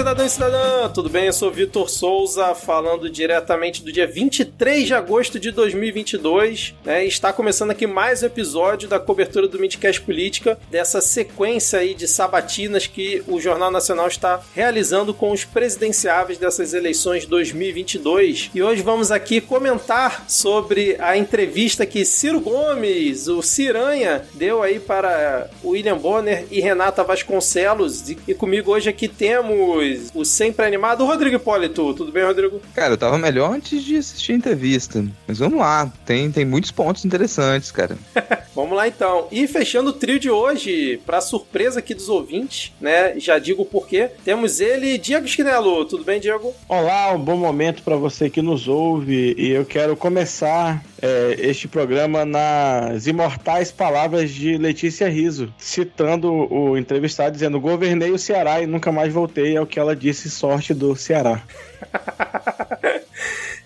cidadão e cidadã! Tudo bem? Eu sou Vitor Souza, falando diretamente do dia 23 de agosto de 2022. Né? Está começando aqui mais um episódio da cobertura do Midcast Política, dessa sequência aí de sabatinas que o Jornal Nacional está realizando com os presidenciáveis dessas eleições 2022. E hoje vamos aqui comentar sobre a entrevista que Ciro Gomes, o Ciranha, deu aí para William Bonner e Renata Vasconcelos. E comigo hoje aqui temos o sempre animado Rodrigo Hipólito. Tudo bem, Rodrigo? Cara, eu tava melhor antes de assistir a entrevista. Mas vamos lá, tem, tem muitos pontos interessantes, cara. vamos lá então. E fechando o trio de hoje, pra surpresa aqui dos ouvintes, né? Já digo o porquê. Temos ele, Diego Esquinelo. Tudo bem, Diego? Olá, um bom momento para você que nos ouve. E eu quero começar é, este programa nas imortais palavras de Letícia Riso, citando o entrevistado, dizendo: Governei o Ceará e nunca mais voltei. É o que ela disse, sorte do Ceará.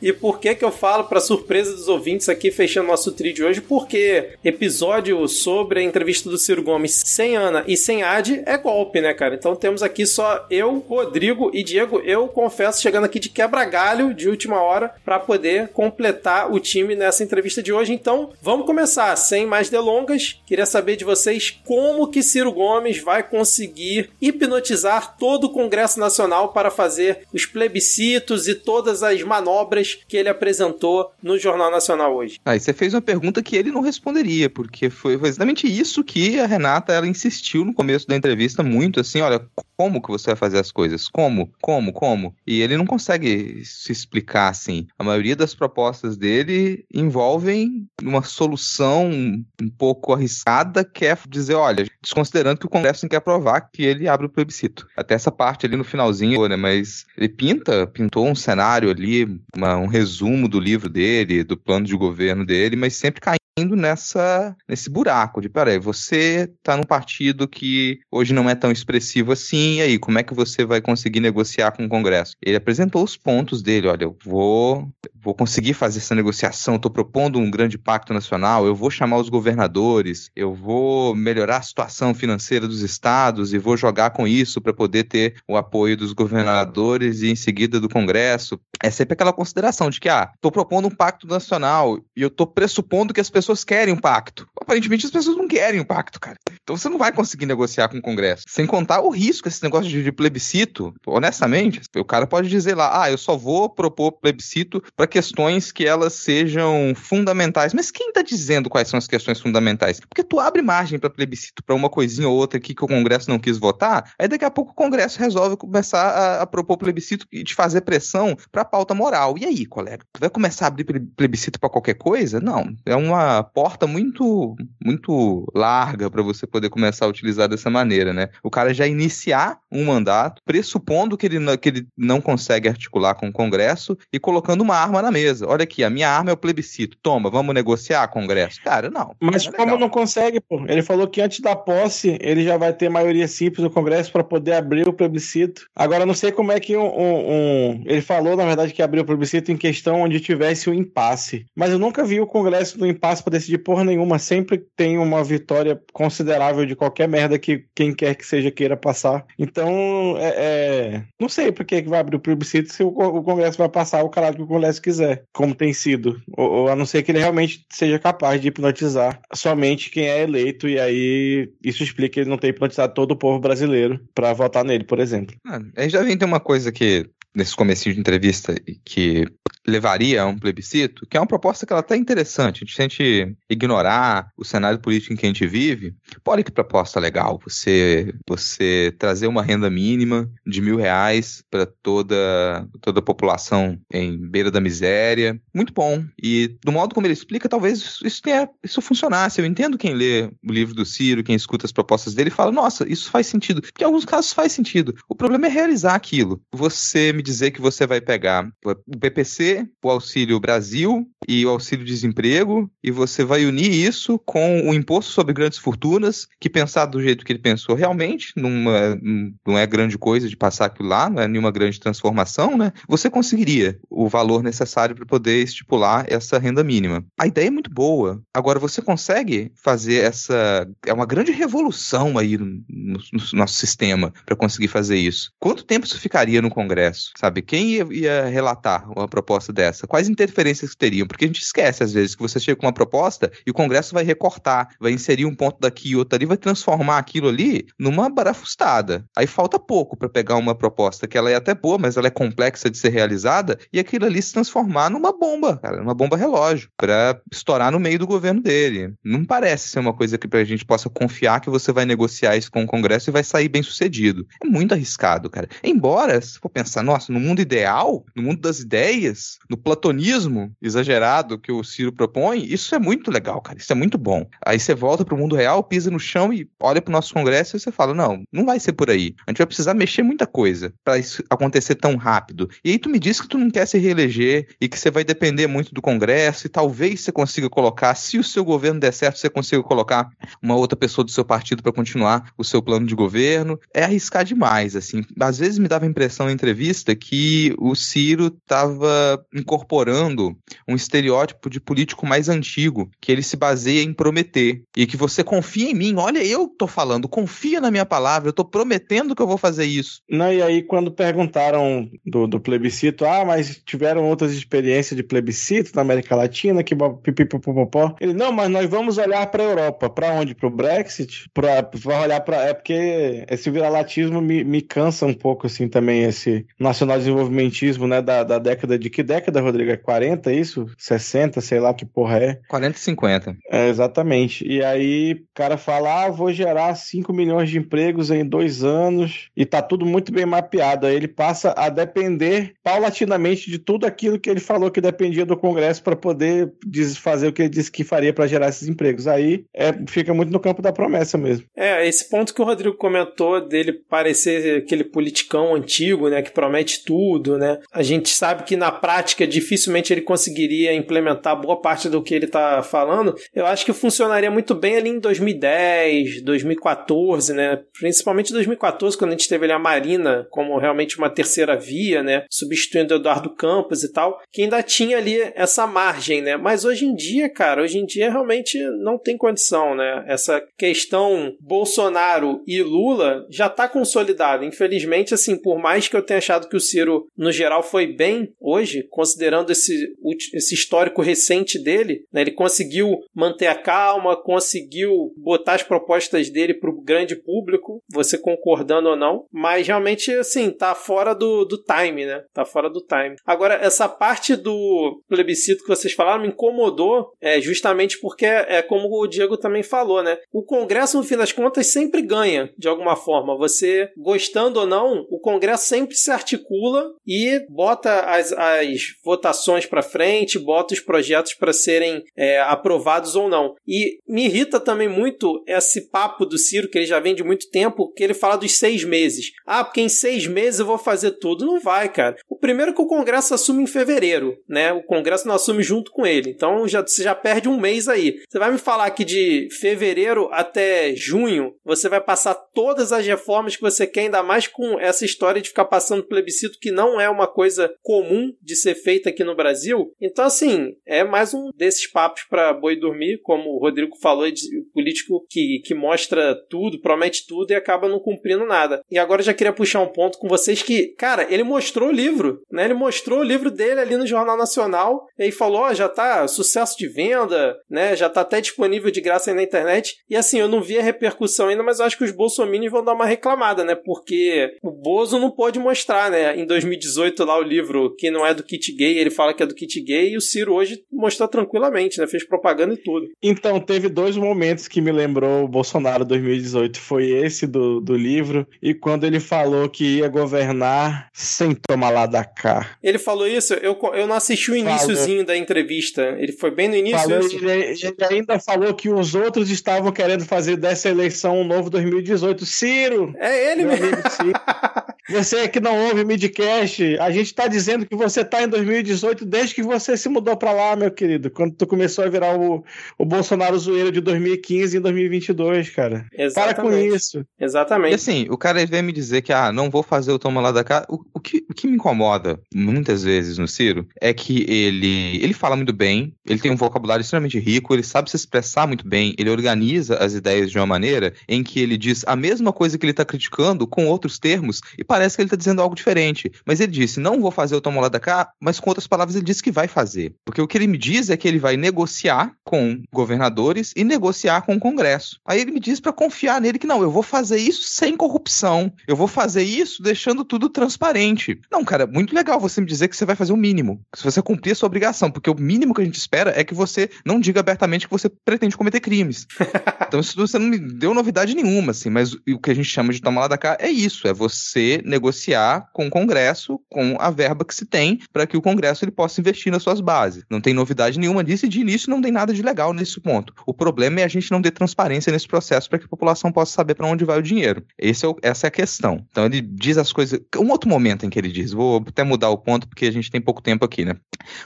E por que que eu falo para surpresa dos ouvintes aqui fechando nosso trio de hoje? Porque episódio sobre a entrevista do Ciro Gomes sem Ana e sem Ad é golpe, né, cara? Então temos aqui só eu, Rodrigo e Diego. Eu confesso chegando aqui de quebra-galho de última hora para poder completar o time nessa entrevista de hoje. Então, vamos começar sem mais delongas. Queria saber de vocês como que Ciro Gomes vai conseguir hipnotizar todo o Congresso Nacional para fazer os plebiscitos e todas as manobras que ele apresentou no Jornal Nacional hoje? Ah, você fez uma pergunta que ele não responderia, porque foi, exatamente isso que a Renata ela insistiu no começo da entrevista muito, assim, olha, como que você vai fazer as coisas? Como? Como? Como? E ele não consegue se explicar assim. A maioria das propostas dele envolvem uma solução um pouco arriscada, que é dizer, olha, desconsiderando que o Congresso não quer aprovar que ele abre o plebiscito. Até essa parte ali no finalzinho, né? Mas ele pinta, pintou um cenário ali, uma, um resumo do livro dele, do plano de governo dele, mas sempre caindo nessa nesse buraco de, peraí, você tá num partido que hoje não é tão expressivo assim, e aí, como é que você vai conseguir negociar com o Congresso? Ele apresentou os pontos dele, olha, eu vou vou conseguir fazer essa negociação, estou propondo um grande pacto nacional, eu vou chamar os governadores, eu vou melhorar a situação financeira dos estados e vou jogar com isso para poder ter o apoio dos governadores e em seguida do Congresso. É sempre aquela consideração de que, ah, estou propondo um pacto nacional e eu estou pressupondo que as pessoas querem um pacto. Aparentemente as pessoas não querem um pacto, cara. Então você não vai conseguir negociar com o Congresso. Sem contar o risco, esse negócio de, de plebiscito, honestamente, o cara pode dizer lá, ah, eu só vou propor plebiscito para questões que elas sejam fundamentais. Mas quem está dizendo quais são as questões fundamentais? Porque tu abre margem para plebiscito para uma coisinha ou outra aqui que o Congresso não quis votar, aí daqui a pouco o Congresso resolve começar a, a propor plebiscito e te fazer pressão para pauta moral. E aí, colega? Tu vai começar a abrir plebiscito para qualquer coisa? Não. É uma porta muito muito larga para você poder começar a utilizar dessa maneira, né? O cara já iniciar um mandato pressupondo que ele, que ele não consegue articular com o Congresso e colocando uma arma na mesa. Olha aqui, a minha arma é o plebiscito. Toma, vamos negociar, Congresso? Cara, não. Mas não é como não consegue, pô? Ele falou que antes da posse ele já vai ter maioria simples no Congresso para poder abrir o plebiscito. Agora, não sei como é que um, um, um, Ele falou, na verdade, que abriu o plebiscito em questão onde tivesse o um impasse. Mas eu nunca vi o Congresso no impasse para decidir porra nenhuma. Sempre tem uma vitória considerável de qualquer merda que quem quer que seja queira passar. Então, é, é... não sei por que vai abrir o plebiscito se o, o Congresso vai passar o caralho que o Congresso quiser como tem sido. Ou, ou, a não ser que ele realmente seja capaz de hipnotizar somente quem é eleito, e aí isso explica que ele não ter hipnotizado todo o povo brasileiro para votar nele, por exemplo. Ah, aí já vem ter uma coisa que nesse começo de entrevista que levaria a um plebiscito, que é uma proposta que ela é interessante. A gente sente ignorar o cenário político em que a gente vive. Olha que proposta legal, você você trazer uma renda mínima de mil reais para toda toda a população em beira da miséria, muito bom. E do modo como ele explica, talvez isso tenha isso funcionasse. Eu entendo quem lê o livro do Ciro, quem escuta as propostas dele, fala: nossa, isso faz sentido. Em alguns casos faz sentido. O problema é realizar aquilo. Você me dizer que você vai pegar o PPC o Auxílio Brasil e o Auxílio Desemprego, e você vai unir isso com o imposto sobre grandes fortunas, que pensar do jeito que ele pensou realmente, numa, não é grande coisa de passar aquilo lá, não é nenhuma grande transformação, né? Você conseguiria o valor necessário para poder estipular essa renda mínima. A ideia é muito boa. Agora, você consegue fazer essa. É uma grande revolução aí no, no, no nosso sistema para conseguir fazer isso. Quanto tempo isso ficaria no Congresso? Sabe? Quem ia, ia relatar uma proposta dessa? Quais interferências que teriam? Porque a gente esquece, às vezes, que você chega com uma proposta e o Congresso vai recortar, vai inserir um ponto daqui e outro ali, vai transformar aquilo ali numa barafustada. Aí falta pouco para pegar uma proposta que ela é até boa, mas ela é complexa de ser realizada, e aquilo ali se transformar numa bomba, cara, numa bomba relógio, para estourar no meio do governo dele. Não parece ser uma coisa que a gente possa confiar que você vai negociar isso com o Congresso e vai sair bem sucedido. É muito arriscado, cara. Embora, se for pensar, nossa, no mundo ideal, no mundo das ideias, no platonismo exagerado que o Ciro propõe, isso é muito legal, cara. Isso é muito bom. Aí você volta pro mundo real, pisa no chão e olha pro nosso Congresso e você fala: não, não vai ser por aí. A gente vai precisar mexer muita coisa para isso acontecer tão rápido. E aí tu me diz que tu não quer se reeleger e que você vai depender muito do Congresso e talvez você consiga colocar, se o seu governo der certo, você consiga colocar uma outra pessoa do seu partido para continuar o seu plano de governo. É arriscar demais, assim. Às vezes me dava a impressão na entrevista que o Ciro estava incorporando um estereótipo de político mais antigo, que ele se baseia em prometer e que você confia em mim. Olha, eu tô falando, confia na minha palavra, eu tô prometendo que eu vou fazer isso. Não, e aí quando perguntaram do, do plebiscito, ah, mas tiveram outras experiências de plebiscito na América Latina, que pipipipopopó. Ele, não, mas nós vamos olhar para a Europa. Para onde? Para o Brexit? Para olhar para. É porque esse viralatismo me, me cansa um pouco, assim, também, esse nacional desenvolvimentismo, né, da, da década de que década, Rodrigo? É 40, isso? 60, sei lá que porra é. 40 e 50. É, exatamente. E aí o cara fala, ah, vou gerar 5 milhões de empregos em dois anos e tá tudo muito bem mapeado. Aí ele passa a depender paulatinamente de tudo aquilo que ele falou que dependia do Congresso para poder fazer o que ele disse que faria para gerar esses empregos. Aí é, fica muito no campo da promessa mesmo. É, esse ponto que o Rodrigo comentou dele parecer aquele politicão antigo, né, que promete tudo, né? A gente sabe que na prática dificilmente ele conseguiria implementar boa parte do que ele está falando. Eu acho que funcionaria muito bem ali em 2010, 2014, né? Principalmente 2014, quando a gente teve ali a Marina como realmente uma terceira via, né? Substituindo o Eduardo Campos e tal, que ainda tinha ali essa margem, né? Mas hoje em dia, cara, hoje em dia realmente não tem condição, né? Essa questão Bolsonaro e Lula já está consolidada. Infelizmente, assim, por mais que eu tenha achado que o Ciro, no geral, foi bem hoje, considerando esse, esse histórico recente dele, né? Ele conseguiu manter a calma, conseguiu botar as propostas dele para o grande público, você concordando ou não, mas realmente, assim, tá fora do, do time, né? Tá fora do time. Agora, essa parte do plebiscito que vocês falaram me incomodou, é, justamente porque é como o Diego também falou, né? O Congresso, no fim das contas, sempre ganha, de alguma forma. Você, gostando ou não, o Congresso sempre se articula e bota as, as votações para frente, bota os projetos para serem é, aprovados ou não. E me irrita também muito esse papo do Ciro, que ele já vem de muito tempo, que ele fala dos seis meses. Ah, porque em seis meses eu vou fazer tudo. Não vai, cara. O primeiro é que o Congresso assume em fevereiro, né? O Congresso não assume junto com ele. Então já, você já perde um mês aí. Você vai me falar que de fevereiro até junho você vai passar todas as reformas que você quer, ainda mais com essa história de ficar passando plebiscito, que não é uma coisa comum de ser feita aqui no Brasil. Então, assim, é mais um desses papos para boi dormir, como o Rodrigo falou, de político que, que mostra tudo, promete tudo e acaba não cumprindo nada. E agora eu já queria puxar um ponto com vocês que, cara, ele mostrou o livro, né? Ele mostrou o livro dele ali no Jornal Nacional e falou, ó, oh, já tá sucesso de venda, né? Já tá até disponível de graça aí na internet. E assim, eu não vi a repercussão ainda, mas eu acho que os bolsominions vão dar uma reclamada, né? Porque o Bozo não pôde mostrar, né? Em 2018 lá o livro que não é do kit gay, ele fala que é do kit gay e o Ciro hoje mostrou tranquilamente, né? Fez propaganda e tudo. Então, teve dois momentos que me lembrou o Bolsonaro 2018. Foi esse do, do livro e quando ele falou que ia governar sem tomar lá da cá. Ele falou isso? Eu, eu não assisti o iníciozinho da entrevista. Ele foi bem no início? Falou, ele, ele, ainda falou que os outros estavam querendo fazer dessa eleição um novo 2018. Ciro! É ele mesmo. Você que não ouve midcast, a gente está dizendo que você está em 2018 desde que você se mudou para lá, meu querido. Quando tu começou a virar o, o Bolsonaro zoeiro de 2015 e 2022, cara. Exatamente. Para com isso. Exatamente. E assim, o cara vem me dizer que, ah, não vou fazer o toma lá da cá. O, o, que, o que me incomoda muitas vezes no Ciro é que ele, ele fala muito bem, ele tem um vocabulário extremamente rico, ele sabe se expressar muito bem, ele organiza as ideias de uma maneira em que ele diz a mesma coisa que ele está criticando com outros termos e parece que ele está dizendo algo diferente. Mas ele disse, não vou fazer o toma lá da cá, mas com outras palavras ele disse que vai fazer. Porque o que ele me diz é que ele vai negociar com governadores e negociar com o Congresso. Aí ele me diz para confiar nele que não, eu vou fazer isso sem corrupção, eu vou fazer isso deixando tudo transparente. Não, cara, muito legal você me dizer que você vai fazer o mínimo, se você cumprir a sua obrigação, porque o mínimo que a gente espera é que você não diga abertamente que você pretende cometer crimes. então isso você não me deu novidade nenhuma, assim, mas o que a gente chama de tomar lá da cá é isso, é você negociar com o Congresso, com a verba que se tem, para que o Congresso ele possa investir nas suas bases. Não tem novidade nenhuma disso e de início não tem nada de legal nesse ponto. O problema é a gente não ter transparência nesse processo para que a população possa saber para onde vai o dinheiro. Esse é o, essa é a questão. Então ele diz as coisas. Um outro momento em que ele diz, vou até mudar o ponto porque a gente tem pouco tempo aqui, né?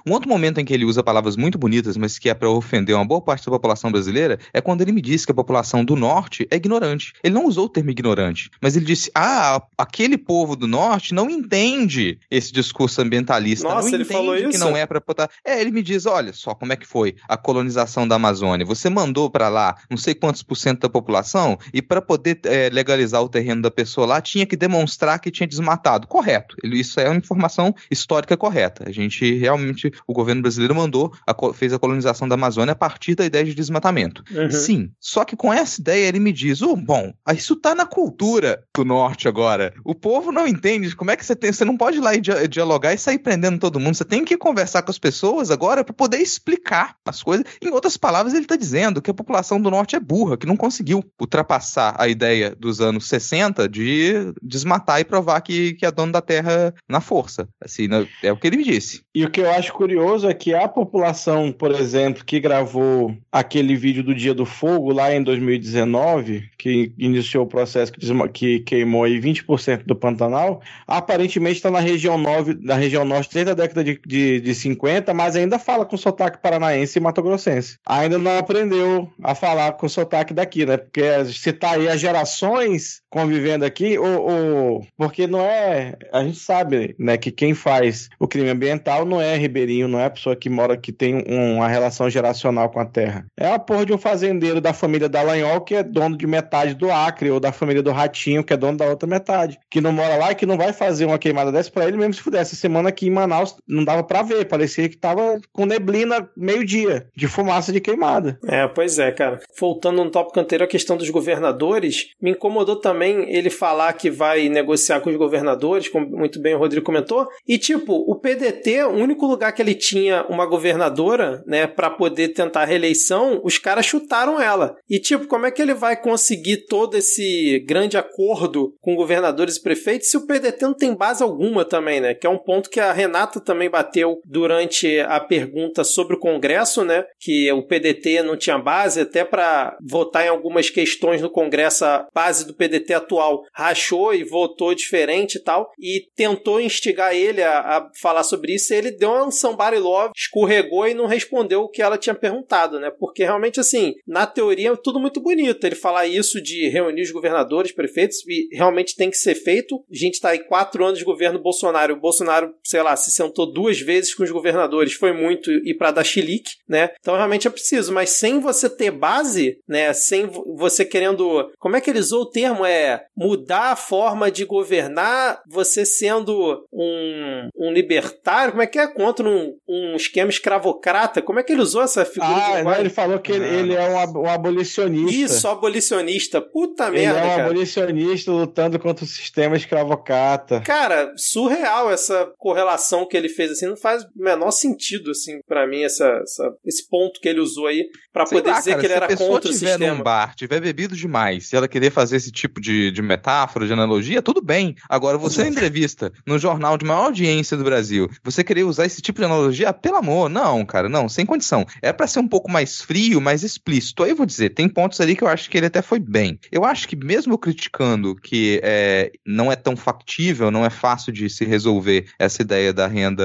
Um outro momento em que ele usa palavras muito bonitas, mas que é para ofender uma boa parte da população brasileira, é quando ele me diz que a população do norte é ignorante. Ele não usou o termo ignorante, mas ele disse: ah, aquele povo do norte não entende esse discurso ambientalista. Nossa, não ele falou isso? que não é para botar. É, ele me diz: olha só como é que foi a colonização da Amazônia. Você mandou para lá não sei quantos por cento da população e para poder é, legalizar o terreno da pessoa lá tinha que demonstrar que tinha desmatado. Correto. Isso é uma informação histórica correta. A gente realmente, o governo brasileiro mandou, a, fez a colonização da Amazônia a partir da ideia de desmatamento. Uhum. Sim. Só que com essa ideia ele me diz: oh, bom, isso tá na cultura do norte agora. O povo não entende como é que você tem. Você não pode ir lá e dialogar e sair prendendo todo mundo. Você tem que conversar com as pessoas agora para poder explicar as coisas. Em outras palavras, ele está dizendo que a população do norte é burra, que não conseguiu ultrapassar a ideia dos anos 60 de desmatar e provar que, que é dono da terra na força. Assim, é o que ele me disse. E o que eu acho curioso é que a população, por exemplo, que gravou aquele vídeo do Dia do Fogo lá em 2019, que iniciou o processo que, que queimou aí 20% do Pantanal, aparentemente está na região, na região norte desde a década de, de, de 50, mas ainda fala com sotaque paranaense e mato-grossense. Ainda não aprendeu a falar com sotaque daqui, né? Porque se tá aí as gerações convivendo aqui, ou, ou, porque não é. A gente sabe, né, que quem faz o crime ambiental não é ribeirinho, não é a pessoa que mora, que tem uma relação geracional com a terra. É a porra de um fazendeiro da família Dallagnol que é dono de metade do Acre, ou da família do Ratinho, que é dono da outra metade. Que não mora lá e que não vai fazer uma queimada dessa pra ele mesmo se puder. Essa semana aqui em Manaus não dava pra ver, parecia que tava com neblina meio-dia, de fumaça de queimada. É, pois é, cara. Voltando no tópico anterior, a questão dos governadores, me incomodou também ele falar que vai negociar com os governadores, como muito bem o Rodrigo comentou, e tipo, o PDT, o único lugar que ele tinha uma governadora, né, para poder tentar a reeleição, os caras chutaram ela. E tipo, como é que ele vai conseguir todo esse grande acordo com governadores e prefeitos se o PDT não tem base alguma também, né? Que é um ponto que a Renata também bateu durante a pergunta sobre o Congresso, né? Que o PDT não tinha base, até para votar em algumas questões no Congresso, a base do PDT atual rachou e votou diferente e tal, e tentou instigar ele a, a falar sobre isso, e ele deu um somebody love, escorregou e não respondeu o que ela tinha perguntado, né? Porque realmente, assim, na teoria é tudo muito bonito ele falar isso de reunir os governadores, prefeitos, e realmente tem que ser feito. A gente tá aí quatro anos de governo Bolsonaro, o Bolsonaro, sei lá, se sentou duas vezes com os governadores, foi muito ir para dar chilique, né? Então realmente é preciso, mas sem você ter base, né? Sem você querendo. Como é que ele usou o termo? É mudar a forma de governar, você sendo um, um libertário, como é que é? Contra um, um esquema escravocrata? Como é que ele usou essa figura? Ah, não, ele falou que ele, ah, ele é um, um, abolicionista. Isso, abolicionista. Puta ele merda. Ele é um cara. abolicionista lutando contra o sistema escravocrata. Cara, surreal essa correlação que ele fez assim, não faz o menor sentido assim para mim essa, essa, esse ponto que ele usou aí para poder lá, dizer cara, que ele era contra o sistema. Se a pessoa num bar, tiver bebido demais, se ela querer fazer esse tipo de, de metáfora, de analogia, tudo bem. Agora você entrevista no Jornal de maior audiência do Brasil. Você querer usar esse tipo de analogia? Pelo amor, não, cara, não, sem condição. É para ser um pouco mais frio, mais explícito. Aí eu vou dizer, tem pontos ali que eu acho que ele até foi bem. Eu acho que mesmo criticando que é, não é tão factível, não é fácil de se resolver essa ideia da renda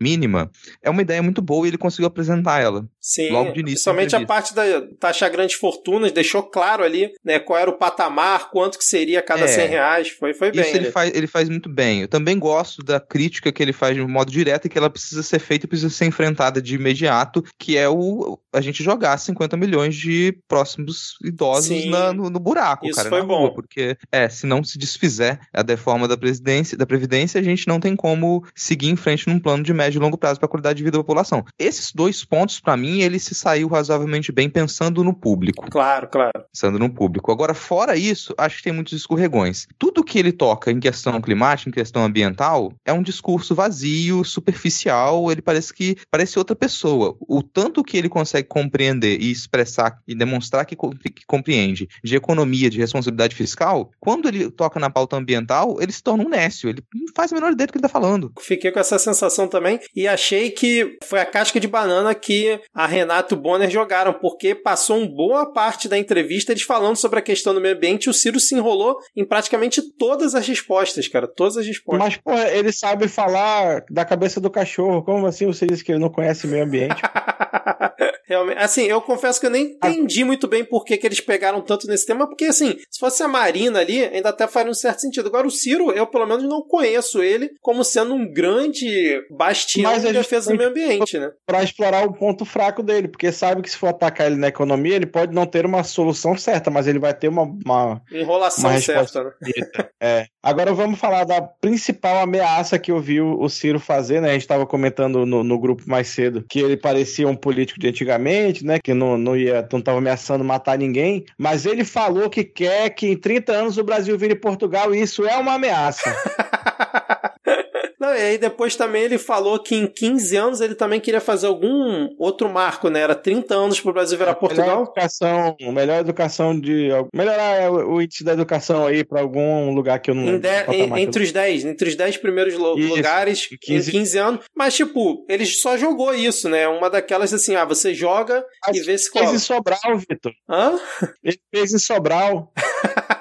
mínima, é uma ideia muito boa e ele conseguiu apresentar ela. Sim, logo de início. Principalmente a parte da taxa grandes fortunas, deixou claro ali né, qual era o patamar, quanto que seria cada é, 100 reais. Foi, foi bem. Isso ele faz, ele faz muito bem. Eu também gosto da crítica que ele faz de um modo direto e que ela precisa ser feita e precisa ser enfrentada de imediato, que é o a gente jogar 50 milhões de próximos idosos na, no, no, buraco, Isso cara. Foi bom. Rua, porque, é, se não se desfizer a deforma da, presidência, da Previdência, a gente não tem como seguir em frente num plano de médio e longo prazo para a qualidade de vida da população. Esses dois pontos, para mim, ele se saiu razoavelmente bem pensando no público. Claro, claro. Pensando no público. Agora, fora isso, acho que tem muitos escorregões. Tudo que ele toca em questão climática, em questão ambiental, é um discurso vazio, superficial, ele parece que parece outra pessoa. O tanto que ele consegue compreender e expressar e demonstrar que, que compreende de economia, de responsabilidade fiscal, quando ele toca na pauta ambiental, ele se torna um nécio, ele não faz a menor ideia do que ele está falando. Fiquei com essa sensação também e achei que foi a casca de banana que a Renato Bonner jogaram, porque passou uma boa parte da entrevista eles falando sobre a questão do meio ambiente e o Ciro se enrolou em praticamente todas as respostas, cara, todas as respostas. Mas, pô, ele sabe falar da cabeça do cachorro, como assim você disse que ele não conhece meio ambiente? Realmente, assim, eu confesso que eu nem entendi muito bem por que, que eles pegaram tanto nesse tema, porque assim, se fosse a Marina ali, ainda até faria um certo sentido. Agora, o Ciro, eu pelo menos não conheço ele como sendo um grande bastião de defesa do meio ambiente, né? Pra explorar o ponto fraco dele, porque sabe que se for atacar ele na economia, ele pode não ter uma solução certa, mas ele vai ter uma. uma Enrolação uma certa, né? É. Agora vamos falar da principal ameaça que eu vi o Ciro fazer, né? A gente estava comentando no, no grupo mais cedo que ele parecia um político de antigamente, né? Que não, não ia, não estava ameaçando matar ninguém, mas ele falou que quer que em 30 anos o Brasil vire Portugal e isso é uma ameaça. E aí depois também ele falou que em 15 anos ele também queria fazer algum outro marco, né? Era 30 anos para o Brasil virar Portugal. Melhor educação, melhor educação de. Melhorar o índice da educação aí para algum lugar que eu não lembro. Em, entre os 10, entre os 10 primeiros isso, lugares 15... em 15 anos. Mas, tipo, ele só jogou isso, né? Uma daquelas assim, ah, você joga e vê se cola. Ele fez em Sobral, Vitor. Hã? Ele fez em Sobral.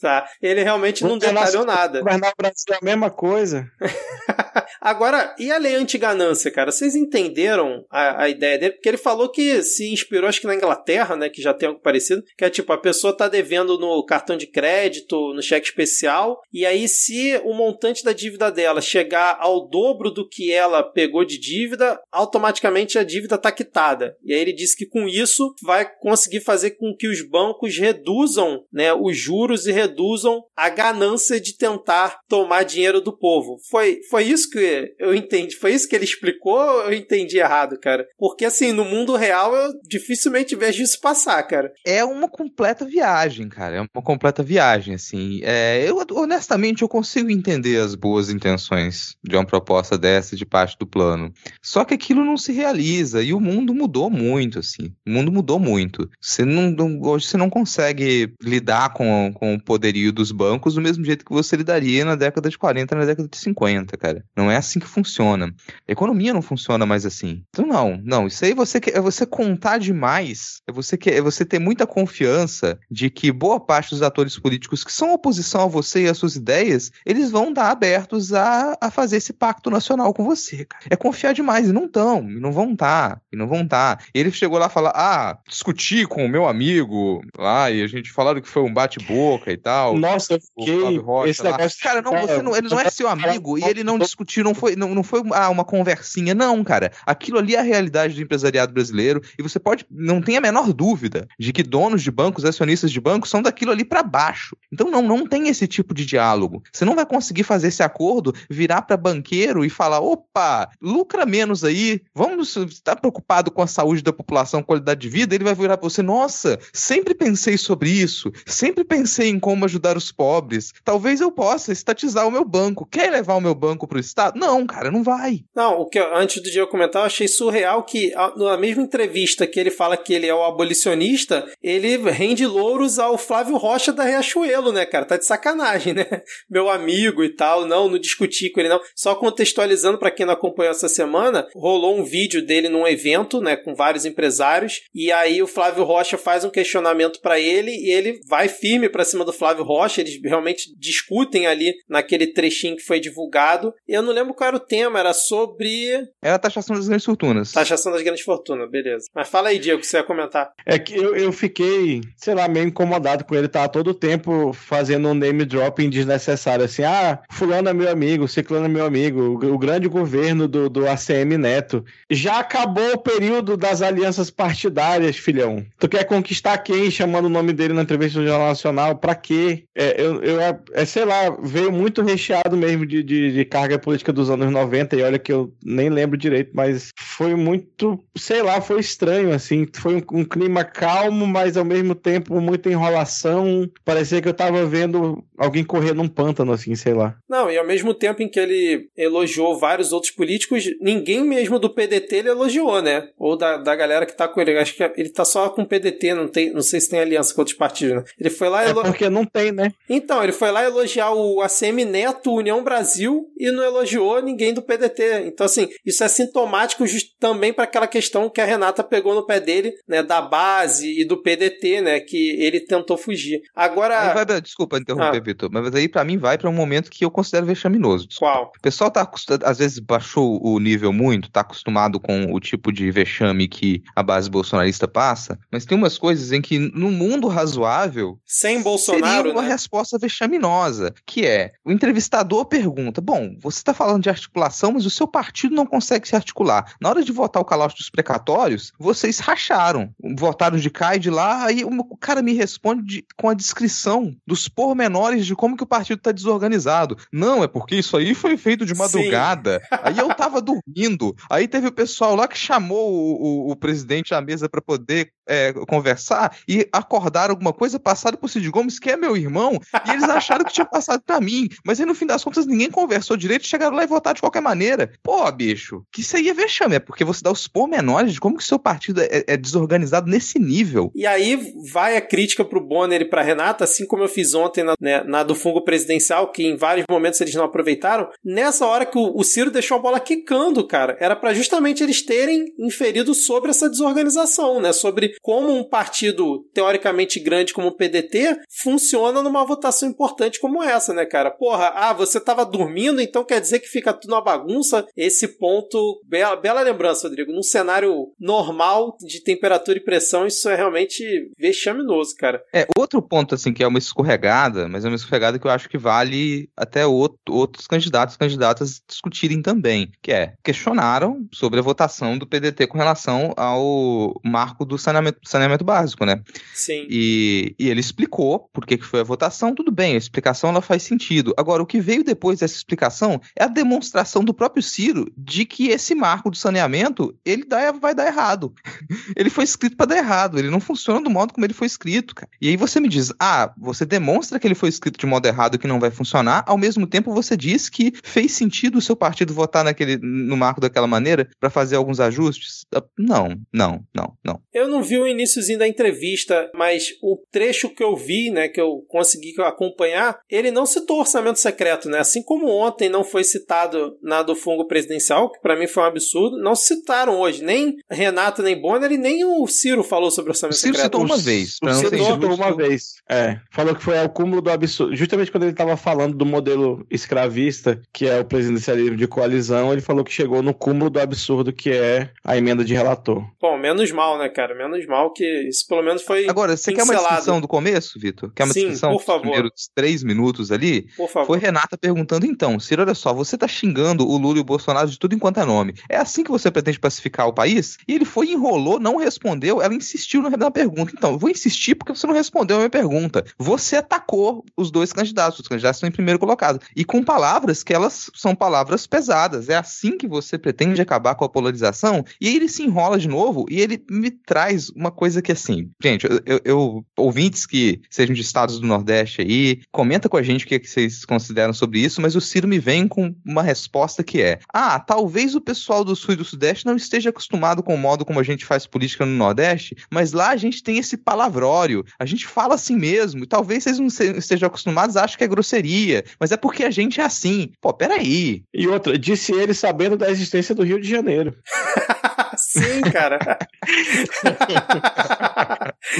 tá. Ele realmente não, detalhou nada. Governar o Brasil é a mesma coisa. Agora, e a lei anti-ganância, cara? Vocês entenderam a, a, ideia dele? Porque ele falou que se inspirou, acho que na Inglaterra, né? Que já tem algo parecido, que é tipo, a pessoa tá devendo no cartão de crédito, no cheque especial, e aí se o montante da dívida dela chegar ao dobro do que ela pegou de dívida, automaticamente a dívida tá quitada. E aí ele disse que com isso vai conseguir fazer com que os bancos reduzam né, os juros e reduzam a ganância de tentar tomar dinheiro do povo. Foi, foi isso que eu entendi. Foi isso que ele explicou ou eu entendi errado, cara? Porque assim, no mundo real eu dificilmente vejo isso passar, cara. É uma completa viagem, cara. É uma completa viagem, assim. É, eu, honestamente, eu consigo entender as boas intenções de uma proposta dessa de parte do plano. Só que aquilo não se realiza e o mundo mudou muito, assim. O mundo mudou muito. Você não, não hoje você não consegue lidar com, com o poderio dos bancos do mesmo jeito que você lidaria na década de 40, na década de 50, cara. Não é assim que funciona. A economia não funciona mais assim. Então, não, não. Isso aí você, é você contar demais, é você, é você ter muita confiança de que boa parte dos atores políticos que são oposição a você e às suas ideias, eles vão estar abertos a, a fazer esse pacto nacional com você, cara. É confiar demais, e não estão, e não vão estar, e não vão estar. Ele chegou lá e falou: ah, discuti com o meu amigo lá, e a gente falaram que foi um bate-boca e tal. Nossa, eu fiquei. Rocha, esse negócio cara, não, você não, ele não é seu amigo e ele não discutiu, não foi, não, não foi ah, uma conversinha, não, cara. Aquilo ali é a realidade do empresariado brasileiro e você pode, não tem a menor dúvida de que donos de bancos, acionistas de bancos são daquilo ali para baixo. Então não, não tem esse tipo de diálogo. Você não vai conseguir fazer esse acordo, virar para banqueiro e falar, opa, lucra menos aí, vamos estar tá preocupado com a saúde da população, qualidade de vida, ele vai virar para você, nossa, sempre pensei sobre isso, sempre pensei em como ajudar os pobres. Talvez eu possa estatizar o meu banco. Quer levar o meu banco para o Estado? Lado. Não, cara, não vai. Não, o que eu, antes do Diego comentar, eu achei surreal que na mesma entrevista que ele fala que ele é o abolicionista, ele rende louros ao Flávio Rocha da Riachuelo, né, cara? Tá de sacanagem, né? Meu amigo e tal, não, não discuti com ele não. Só contextualizando para quem não acompanhou essa semana, rolou um vídeo dele num evento, né, com vários empresários, e aí o Flávio Rocha faz um questionamento para ele e ele vai firme para cima do Flávio Rocha, eles realmente discutem ali naquele trechinho que foi divulgado. Eu não lembro qual era o tema, era sobre. Era a taxação das grandes fortunas. Taxação das grandes fortunas, beleza. Mas fala aí, Diego, que você ia comentar. É que eu, eu fiquei, sei lá, meio incomodado com ele, tá todo o tempo fazendo um name dropping desnecessário, assim, ah, fulano é meu amigo, ciclano é meu amigo, o, o grande governo do, do ACM Neto. Já acabou o período das alianças partidárias, filhão. Tu quer conquistar quem chamando o nome dele na entrevista do Jornal Nacional? Pra quê? É, eu, eu é, é sei lá, veio muito recheado mesmo de, de, de carga política dos anos 90, e olha que eu nem lembro direito, mas foi muito, sei lá, foi estranho, assim. Foi um, um clima calmo, mas ao mesmo tempo muita enrolação. Parecia que eu tava vendo alguém correr num pântano, assim, sei lá. Não, e ao mesmo tempo em que ele elogiou vários outros políticos, ninguém mesmo do PDT ele elogiou, né? Ou da, da galera que tá com ele. Acho que ele tá só com o PDT, não, tem, não sei se tem aliança com outros partidos, né? Ele foi lá. É elo... porque não tem, né? Então, ele foi lá elogiar o ACM Neto, União Brasil, e não elogiou ninguém do PDT. Então, assim, isso é sintomático também para aquela questão que a Renata pegou no pé dele, né? Da base e do PDT, né? Que ele tentou fugir. Agora. Vai, desculpa interromper, ah. Vitor, mas aí para mim vai para um momento que eu considero vexaminoso. Desculpa. Qual? O pessoal tá às vezes baixou o nível muito, tá acostumado com o tipo de vexame que a base bolsonarista passa, mas tem umas coisas em que no mundo razoável sem Bolsonaro seria uma né? resposta vexaminosa, que é o entrevistador pergunta: "Bom, você está falando de articulação, mas o seu partido não consegue se articular. Na hora de votar o calote dos precatórios, vocês racharam, votaram de cá e de lá, aí o cara me responde de, com a descrição dos pormenores de como que o partido está desorganizado. Não, é porque isso aí foi feito de madrugada. Sim. Aí eu tava dormindo. Aí teve o pessoal lá que chamou o, o, o presidente à mesa para poder é, conversar e acordaram alguma coisa passada por Cid Gomes, que é meu irmão, e eles acharam que tinha passado para mim. Mas aí no fim das contas ninguém conversou direito, chegaram lá e votaram de qualquer maneira. Pô, bicho, que isso aí é vexame, é porque você dá os pormenores de como que seu partido é, é desorganizado nesse nível. E aí vai a crítica pro Bonner e pra Renata, assim como eu fiz ontem na, né, na do fungo presidencial, que em vários momentos eles não aproveitaram, nessa hora que o, o Ciro deixou a bola quicando, cara, era para justamente eles terem inferido sobre essa desorganização, né? Sobre como um partido teoricamente grande como o PDT funciona numa votação importante como essa, né, cara? Porra, ah, você tava dormindo, então quer dizer que fica tudo uma bagunça. Esse ponto, bela, bela lembrança, Rodrigo. Num cenário normal de temperatura e pressão, isso é realmente vexaminoso, cara. É, outro ponto, assim, que é uma escorregada, mas é uma escorregada que eu acho que vale até outro, outros candidatos candidatas discutirem também, que é, questionaram sobre a votação do PDT com relação ao marco do saneamento saneamento, saneamento básico, né? Sim. E, e ele explicou por que, foi a votação, tudo bem, a explicação ela faz sentido. Agora, o que veio depois dessa explicação é a demonstração do próprio Ciro de que esse marco do saneamento, ele dá, vai dar errado. ele foi escrito para dar errado, ele não funciona do modo como ele foi escrito, cara. E aí você me diz, ah, você demonstra que ele foi escrito de modo errado que não vai funcionar, ao mesmo tempo você diz que fez sentido o seu partido votar naquele, no marco daquela maneira para fazer alguns ajustes? Não, não, não, não. Eu não vi o iníciozinho da entrevista, mas o trecho que eu vi, né, que eu consegui acompanhar, ele não citou orçamento secreto, né? Assim como ontem não foi citado na do fungo presidencial, que para mim foi um absurdo, não citaram hoje nem Renato nem Bonner e nem o Ciro falou sobre orçamento o Ciro secreto. citou uma vez. O Ciro citou uma vez. É, falou que foi o cúmulo do absurdo. Justamente quando ele estava falando do modelo escravista, que é o presidencialismo de coalizão, ele falou que chegou no cúmulo do absurdo que é a emenda de relator. Bom, menos mal, né, cara? Menos mal que isso pelo menos foi. Agora, você pincelado. quer uma descrição do começo, Vitor? Quer uma Sim, descrição por favor. dos primeiros três minutos ali? Por favor. Foi Renata perguntando, então, Ciro, olha só, você tá xingando o Lula e o Bolsonaro de tudo enquanto é nome. É assim que você pretende pacificar o país? E ele foi, enrolou, não respondeu, ela insistiu na pergunta. Então, eu vou insistir porque você não respondeu a minha pergunta. Você atacou os dois candidatos, os candidatos estão em primeiro colocado. E com palavras que elas são palavras pesadas. É assim que você pretende acabar com a polarização? E aí ele se enrola de novo e ele me traz uma coisa que assim, gente, eu, eu, ouvintes que sejam de estados do Nordeste aí, comenta com a gente o que, é que vocês consideram sobre isso, mas o Ciro me vem com uma resposta que é: ah, talvez o pessoal do Sul e do Sudeste não esteja acostumado com o modo como a gente faz política no Nordeste, mas lá a gente tem esse palavrório, a gente fala assim mesmo, e talvez vocês não estejam acostumados, acham que é grosseria, mas é porque a gente é assim. Pô, peraí. E outra, disse ele sabendo da existência do Rio de Janeiro. Sim, cara.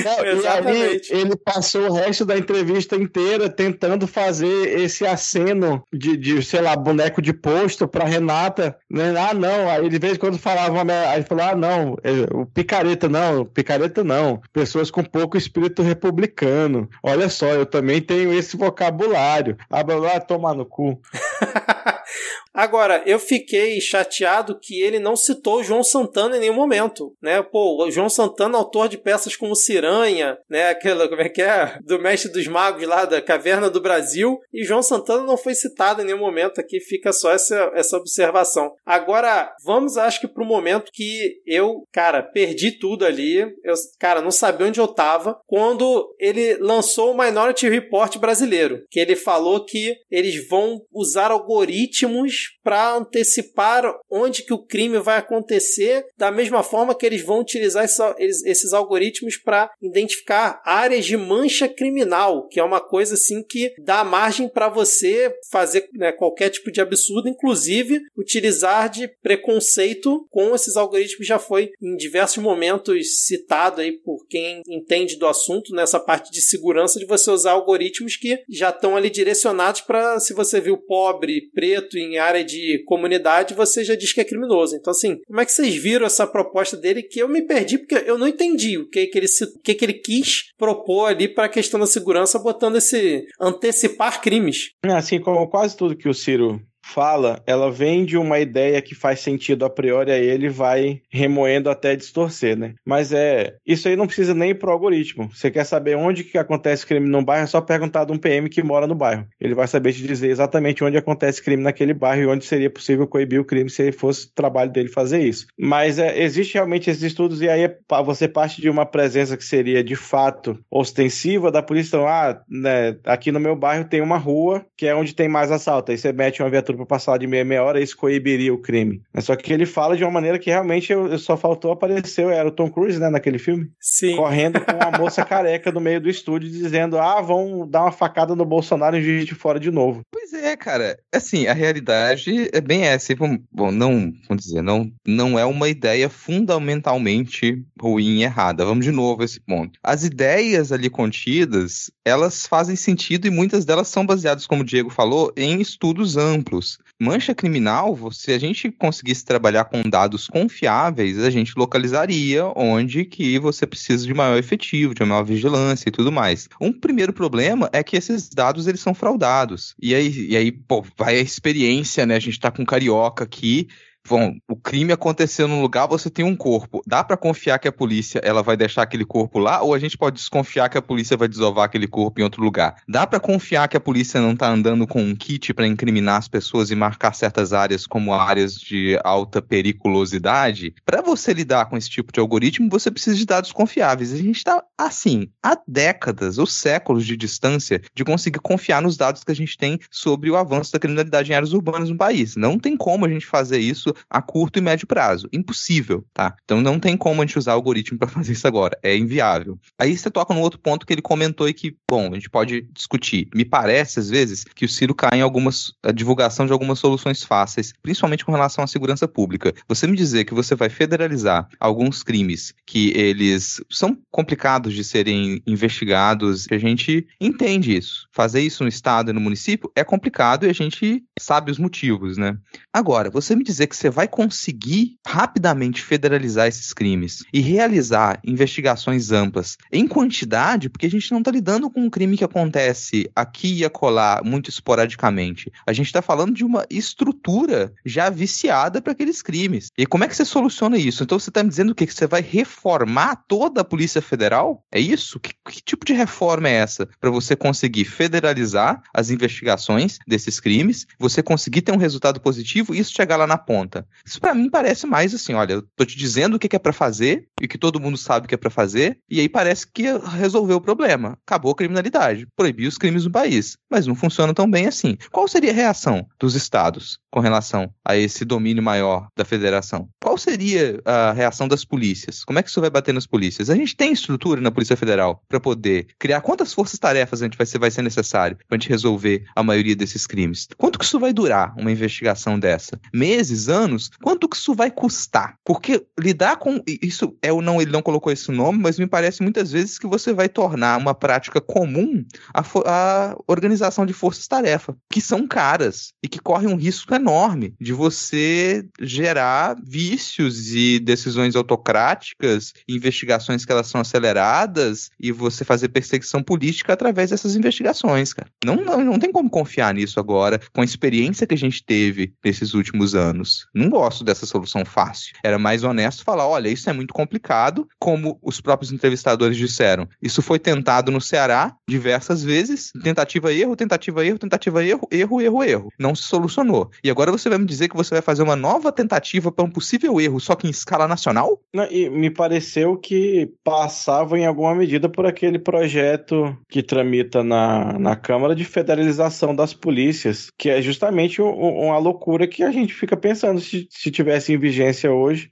Não, Exatamente. Aí, ele passou o resto da entrevista inteira tentando fazer esse aceno de, de sei lá, boneco de posto pra Renata. Né? Ah, não. Aí ele, de vez em quando, falava, aí ele falou: ah, não, o picareta não, picareta não. Pessoas com pouco espírito republicano. Olha só, eu também tenho esse vocabulário. Ah, blá, blá, tomar no cu. Agora, eu fiquei chateado que ele não citou João Santana em nenhum momento, né? Pô, o João Santana, autor de peças como Ciranha, né? Aquela, como é que é? Do Mestre dos Magos lá da Caverna do Brasil. E João Santana não foi citado em nenhum momento aqui, fica só essa, essa observação. Agora, vamos, acho que pro momento que eu, cara, perdi tudo ali. Eu, cara, não sabia onde eu tava quando ele lançou o Minority Report brasileiro, que ele falou que eles vão usar algoritmos para antecipar onde que o crime vai acontecer, da mesma forma que eles vão utilizar esses algoritmos para identificar áreas de mancha criminal, que é uma coisa assim que dá margem para você fazer né, qualquer tipo de absurdo, inclusive utilizar de preconceito com esses algoritmos. Já foi em diversos momentos citado aí por quem entende do assunto nessa parte de segurança de você usar algoritmos que já estão ali direcionados para se você viu pobre, preto em área de comunidade, você já diz que é criminoso. Então, assim, como é que vocês viram essa proposta dele que eu me perdi porque eu não entendi o que, que, ele, o que, que ele quis propor ali para a questão da segurança, botando esse antecipar crimes? Assim como quase tudo que o Ciro fala, ela vem de uma ideia que faz sentido a priori a ele vai remoendo até distorcer, né? Mas é, isso aí não precisa nem ir pro algoritmo. Você quer saber onde que acontece crime num bairro, é só perguntar de um PM que mora no bairro. Ele vai saber te dizer exatamente onde acontece crime naquele bairro e onde seria possível coibir o crime se fosse trabalho dele fazer isso. Mas é, existe realmente esses estudos e aí é, você parte de uma presença que seria de fato ostensiva da polícia. Então, ah, né, aqui no meu bairro tem uma rua que é onde tem mais assalto. Aí você mete uma viatura para passar de meia, meia hora, isso coibiria o crime. Só que ele fala de uma maneira que realmente eu, eu só faltou aparecer, era o Tom Cruise, né, naquele filme? Sim. Correndo com uma moça careca no meio do estúdio dizendo: ah, vão dar uma facada no Bolsonaro e Juiz de fora de novo. Pois é, cara. Assim, a realidade é bem essa. Bom, não, vamos dizer, não, não é uma ideia fundamentalmente ruim e errada. Vamos de novo a esse ponto. As ideias ali contidas, elas fazem sentido e muitas delas são baseadas, como o Diego falou, em estudos amplos. Mancha criminal, se a gente conseguisse trabalhar com dados confiáveis, a gente localizaria onde que você precisa de maior efetivo, de maior vigilância e tudo mais. Um primeiro problema é que esses dados eles são fraudados. E aí, e aí pô, vai a experiência, né? A gente tá com carioca aqui bom, o crime aconteceu num lugar, você tem um corpo. Dá para confiar que a polícia ela vai deixar aquele corpo lá ou a gente pode desconfiar que a polícia vai desovar aquele corpo em outro lugar? Dá para confiar que a polícia não tá andando com um kit para incriminar as pessoas e marcar certas áreas como áreas de alta periculosidade? Para você lidar com esse tipo de algoritmo, você precisa de dados confiáveis. A gente está assim, há décadas ou séculos de distância de conseguir confiar nos dados que a gente tem sobre o avanço da criminalidade em áreas urbanas no país. Não tem como a gente fazer isso a curto e médio prazo. Impossível, tá? Então não tem como a gente usar algoritmo para fazer isso agora. É inviável. Aí você toca num outro ponto que ele comentou e que, bom, a gente pode discutir. Me parece, às vezes, que o Ciro cai em algumas. a divulgação de algumas soluções fáceis, principalmente com relação à segurança pública. Você me dizer que você vai federalizar alguns crimes que eles são complicados de serem investigados, a gente entende isso. Fazer isso no estado e no município é complicado e a gente sabe os motivos, né? Agora, você me dizer que você vai conseguir rapidamente federalizar esses crimes e realizar investigações amplas em quantidade, porque a gente não está lidando com um crime que acontece aqui e acolá muito esporadicamente. A gente está falando de uma estrutura já viciada para aqueles crimes. E como é que você soluciona isso? Então você está me dizendo o quê? Que você vai reformar toda a Polícia Federal? É isso? Que, que tipo de reforma é essa para você conseguir federalizar as investigações desses crimes, você conseguir ter um resultado positivo e isso chegar lá na ponta? Conta. Isso para mim parece mais assim, olha, eu tô te dizendo o que é para fazer e que todo mundo sabe o que é para fazer, e aí parece que resolveu o problema. Acabou a criminalidade, proibiu os crimes no país. Mas não funciona tão bem assim. Qual seria a reação dos estados com relação a esse domínio maior da federação? Qual seria a reação das polícias? Como é que isso vai bater nas polícias? A gente tem estrutura na Polícia Federal para poder criar quantas forças-tarefas a gente vai ser, vai ser necessário para a gente resolver a maioria desses crimes? Quanto que isso vai durar, uma investigação dessa? Meses, anos? Quanto que isso vai custar? Porque lidar com isso é o não ele não colocou esse nome, mas me parece muitas vezes que você vai tornar uma prática comum a, a organização de forças-tarefa, que são caras e que correm um risco enorme de você gerar vícios e decisões autocráticas, investigações que elas são aceleradas e você fazer perseguição política através dessas investigações, cara. Não, não, não tem como confiar nisso agora, com a experiência que a gente teve nesses últimos anos. Não gosto dessa solução fácil. Era mais honesto falar: olha, isso é muito complicado, como os próprios entrevistadores disseram. Isso foi tentado no Ceará diversas vezes, tentativa erro, tentativa erro, tentativa erro, erro, erro, erro. Não se solucionou. E agora você vai me dizer que você vai fazer uma nova tentativa para um possível erro, só que em escala nacional? Não, e me pareceu que passava em alguma medida por aquele projeto que tramita na, na Câmara de federalização das polícias, que é justamente uma loucura que a gente fica pensando se, se tivesse em vigência hoje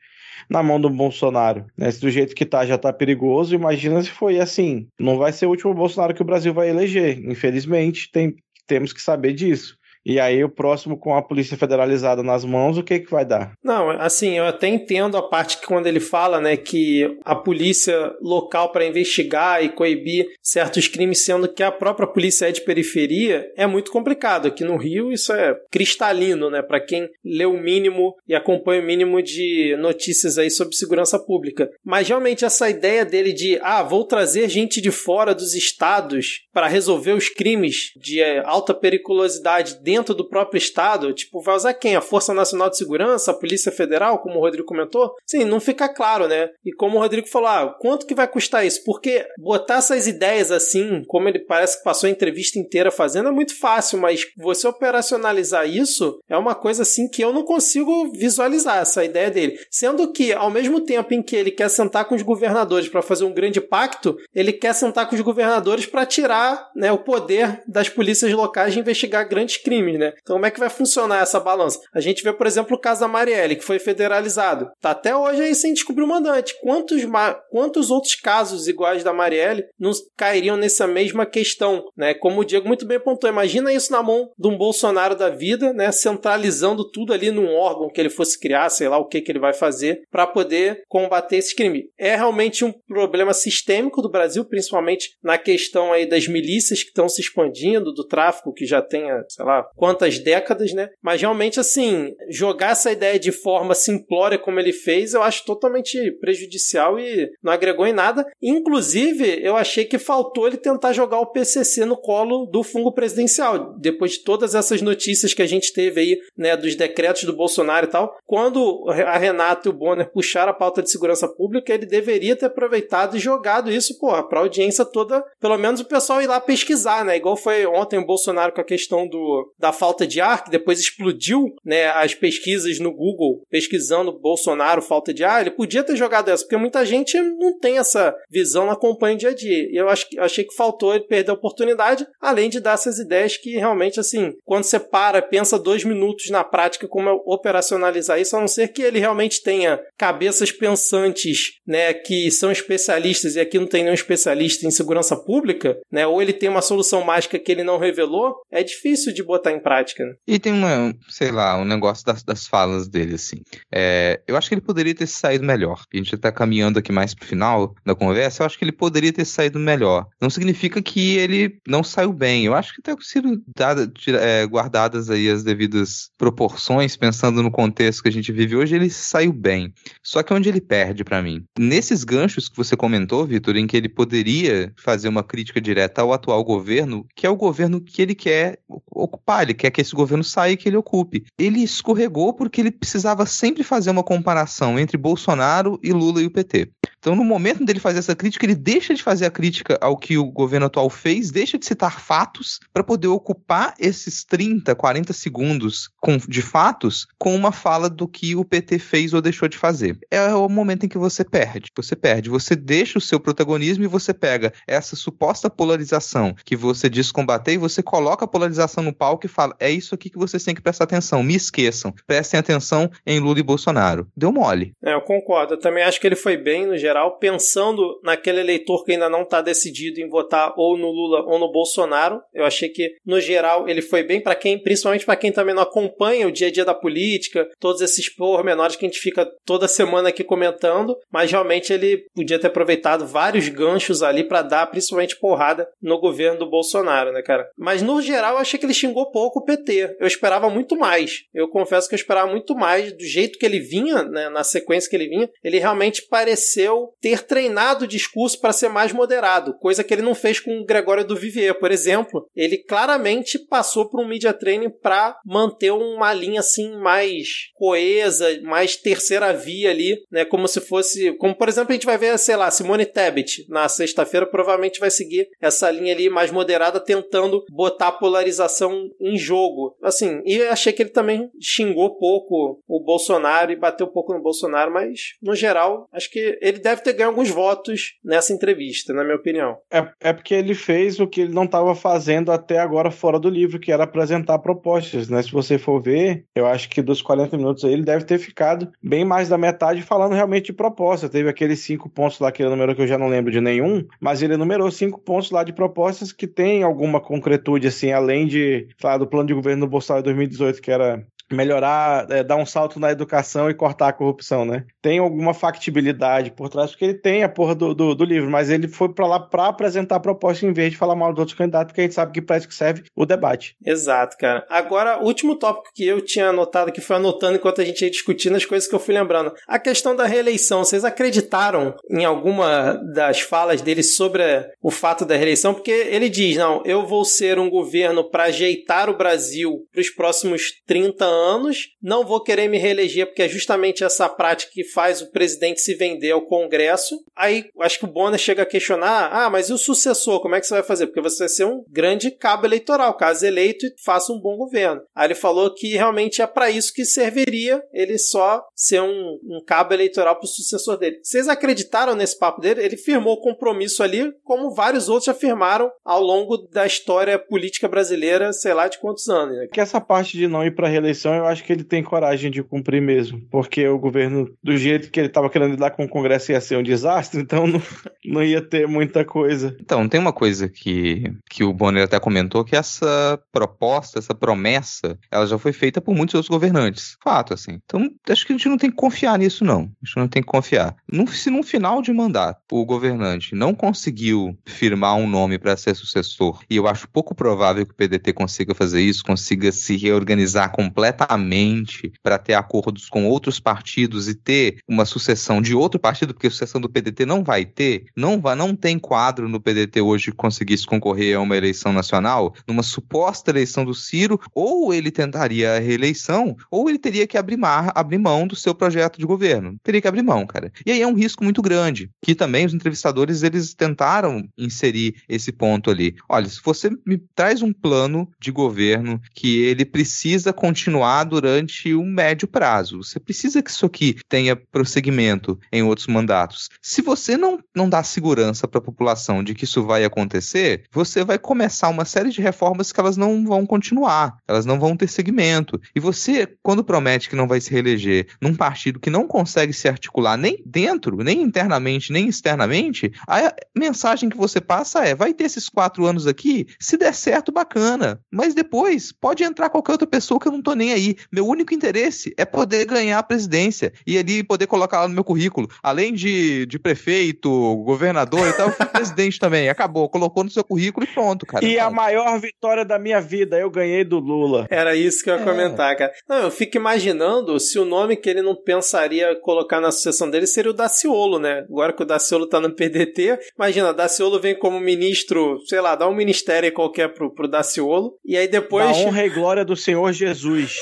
na mão do Bolsonaro. Né? Se do jeito que tá já tá perigoso, imagina se foi assim. Não vai ser o último Bolsonaro que o Brasil vai eleger. Infelizmente, tem, temos que saber disso. E aí o próximo com a polícia federalizada nas mãos, o que que vai dar? Não, assim, eu até entendo a parte que quando ele fala, né, que a polícia local para investigar e coibir certos crimes, sendo que a própria polícia é de periferia, é muito complicado. Aqui no Rio isso é cristalino, né, para quem lê o mínimo e acompanha o mínimo de notícias aí sobre segurança pública. Mas realmente essa ideia dele de, ah, vou trazer gente de fora dos estados para resolver os crimes de alta periculosidade dentro do próprio Estado, tipo, vai usar quem? A Força Nacional de Segurança, a Polícia Federal, como o Rodrigo comentou? Sim, não fica claro, né? E como o Rodrigo falou, ah, quanto que vai custar isso? Porque botar essas ideias assim, como ele parece que passou a entrevista inteira fazendo, é muito fácil, mas você operacionalizar isso é uma coisa assim que eu não consigo visualizar essa ideia dele. Sendo que, ao mesmo tempo em que ele quer sentar com os governadores para fazer um grande pacto, ele quer sentar com os governadores para tirar né, o poder das polícias locais de investigar grandes crimes crimes, né? Então como é que vai funcionar essa balança? A gente vê, por exemplo, o caso da Marielle, que foi federalizado. Tá até hoje aí sem descobrir o mandante. Quantos, quantos outros casos iguais da Marielle não cairiam nessa mesma questão, né? Como o Diego muito bem apontou, imagina isso na mão de um Bolsonaro da vida, né? Centralizando tudo ali num órgão que ele fosse criar, sei lá o que, que ele vai fazer para poder combater esse crime. É realmente um problema sistêmico do Brasil, principalmente na questão aí das milícias que estão se expandindo, do tráfico que já tem, sei lá, quantas décadas, né? Mas realmente, assim, jogar essa ideia de forma simplória como ele fez, eu acho totalmente prejudicial e não agregou em nada. Inclusive, eu achei que faltou ele tentar jogar o PCC no colo do fungo presidencial. Depois de todas essas notícias que a gente teve aí, né, dos decretos do Bolsonaro e tal, quando a Renata e o Bonner puxaram a pauta de segurança pública, ele deveria ter aproveitado e jogado isso, porra, pra audiência toda, pelo menos o pessoal ir lá pesquisar, né? Igual foi ontem o Bolsonaro com a questão do da falta de ar, que depois explodiu né, as pesquisas no Google, pesquisando Bolsonaro, falta de ar, ele podia ter jogado essa, porque muita gente não tem essa visão, não acompanha o dia a dia. E eu acho, achei que faltou ele perder a oportunidade, além de dar essas ideias que realmente, assim, quando você para, pensa dois minutos na prática como é operacionalizar isso, a não ser que ele realmente tenha cabeças pensantes, né, que são especialistas, e aqui não tem nenhum especialista em segurança pública, né, ou ele tem uma solução mágica que ele não revelou, é difícil de botar em prática. Né? E tem uma, sei lá, um negócio das, das falas dele, assim. É, eu acho que ele poderia ter saído melhor. A gente tá caminhando aqui mais pro final da conversa, eu acho que ele poderia ter saído melhor. Não significa que ele não saiu bem. Eu acho que tem sido dada, é, guardadas aí as devidas proporções, pensando no contexto que a gente vive hoje, ele saiu bem. Só que onde ele perde para mim? Nesses ganchos que você comentou, Vitor, em que ele poderia fazer uma crítica direta ao atual governo, que é o governo que ele quer ocupar, ele quer que esse governo saia e que ele ocupe. Ele escorregou porque ele precisava sempre fazer uma comparação entre Bolsonaro e Lula e o PT. Então, no momento dele fazer essa crítica, ele deixa de fazer a crítica ao que o governo atual fez, deixa de citar fatos para poder ocupar esses 30, 40 segundos com, de fatos com uma fala do que o PT fez ou deixou de fazer. É o momento em que você perde. Você perde. Você deixa o seu protagonismo e você pega essa suposta polarização que você diz combater e você coloca a polarização no palco e fala: é isso aqui que vocês têm que prestar atenção. Me esqueçam. Prestem atenção em Lula e Bolsonaro. Deu mole. É, eu concordo. Eu também acho que ele foi bem, no geral, pensando naquele eleitor que ainda não está decidido em votar ou no Lula ou no Bolsonaro. Eu achei que, no geral, ele foi bem para quem, principalmente para quem também não acompanha o dia a dia da política, todos esses pormenores que a gente fica toda semana aqui comentando, mas realmente ele podia ter aproveitado vários ganchos ali para dar, principalmente porrada no governo do Bolsonaro, né, cara? Mas no geral, eu achei que ele xingou pouco o PT. Eu esperava muito mais. Eu confesso que eu esperava muito mais do jeito que ele vinha, né, na sequência que ele vinha. Ele realmente pareceu ter treinado o discurso para ser mais moderado, coisa que ele não fez com o Gregório do Vivier, por exemplo. Ele claramente passou por um media training para manter uma linha assim mais coesa, mais terceira via ali, né, como se fosse, como por exemplo a gente vai ver, sei lá, Simone Tebet na sexta-feira provavelmente vai seguir essa linha ali mais moderada tentando botar a polarização em jogo. Assim, e achei que ele também xingou pouco o Bolsonaro e bateu pouco no Bolsonaro, mas no geral, acho que ele deve ter ganho alguns votos nessa entrevista, na minha opinião. É, é porque ele fez o que ele não estava fazendo até agora fora do livro, que era apresentar propostas, né? Se você for ver, eu acho que dos 40 minutos aí, ele deve ter ficado bem mais da metade falando realmente de proposta. Teve aqueles cinco pontos lá que ele numerou que eu já não lembro de nenhum, mas ele numerou cinco pontos lá de propostas que tem alguma concretude, assim, além de falar do plano de governo do Bolsonaro 2018, que era melhorar, é, dar um salto na educação e cortar a corrupção, né? Tem alguma factibilidade por trás, porque ele tem a porra do, do, do livro, mas ele foi para lá para apresentar a proposta em vez de falar mal dos outros candidatos, porque a gente sabe que isso que serve o debate. Exato, cara. Agora, último tópico que eu tinha anotado, que foi anotando enquanto a gente ia discutindo as coisas que eu fui lembrando. A questão da reeleição. Vocês acreditaram em alguma das falas dele sobre o fato da reeleição? Porque ele diz, não, eu vou ser um governo para ajeitar o Brasil para os próximos 30 anos anos, não vou querer me reeleger porque é justamente essa prática que faz o presidente se vender ao Congresso. Aí acho que o Bonner chega a questionar: ah, mas e o sucessor? Como é que você vai fazer? Porque você vai ser um grande cabo eleitoral, caso eleito, e faça um bom governo. Aí ele falou que realmente é para isso que serviria ele só ser um, um cabo eleitoral para o sucessor dele. Vocês acreditaram nesse papo dele? Ele firmou compromisso ali, como vários outros afirmaram ao longo da história política brasileira, sei lá de quantos anos. Né? Que essa parte de não ir para reeleição eu acho que ele tem coragem de cumprir mesmo, porque o governo, do jeito que ele estava querendo lidar com o Congresso, ia ser um desastre, então não, não ia ter muita coisa. Então, tem uma coisa que, que o Bonner até comentou, que essa proposta, essa promessa, ela já foi feita por muitos outros governantes. Fato, assim. Então, acho que a gente não tem que confiar nisso, não. A gente não tem que confiar. No, se no final de mandato o governante não conseguiu firmar um nome para ser sucessor, e eu acho pouco provável que o PDT consiga fazer isso, consiga se reorganizar completamente completamente para ter acordos com outros partidos e ter uma sucessão de outro partido, porque a sucessão do PDT não vai ter, não vai, não tem quadro no PDT hoje que conseguisse concorrer a uma eleição nacional, numa suposta eleição do Ciro, ou ele tentaria a reeleição, ou ele teria que abrir, mar, abrir mão do seu projeto de governo. Teria que abrir mão, cara. E aí é um risco muito grande, que também os entrevistadores eles tentaram inserir esse ponto ali. Olha, se você me traz um plano de governo que ele precisa continuar continuar durante um médio prazo. Você precisa que isso aqui tenha prosseguimento em outros mandatos. Se você não, não dá segurança para a população de que isso vai acontecer, você vai começar uma série de reformas que elas não vão continuar, elas não vão ter segmento. E você, quando promete que não vai se reeleger num partido que não consegue se articular nem dentro, nem internamente, nem externamente, a mensagem que você passa é: vai ter esses quatro anos aqui, se der certo, bacana. Mas depois pode entrar qualquer outra pessoa que eu não tô nem aí. Meu único interesse é poder ganhar a presidência e ali poder colocar lá no meu currículo. Além de, de prefeito, governador e tal, eu fui presidente também. Acabou, colocou no seu currículo e pronto, cara. E a maior vitória da minha vida, eu ganhei do Lula. Era isso que eu ia é. comentar, cara. Não, eu fico imaginando se o nome que ele não pensaria colocar na sucessão dele seria o Daciolo, né? Agora que o Daciolo tá no PDT, imagina, Daciolo vem como ministro, sei lá, dá um ministério qualquer pro, pro Daciolo, e aí depois... Da honra e glória do Senhor Jesus.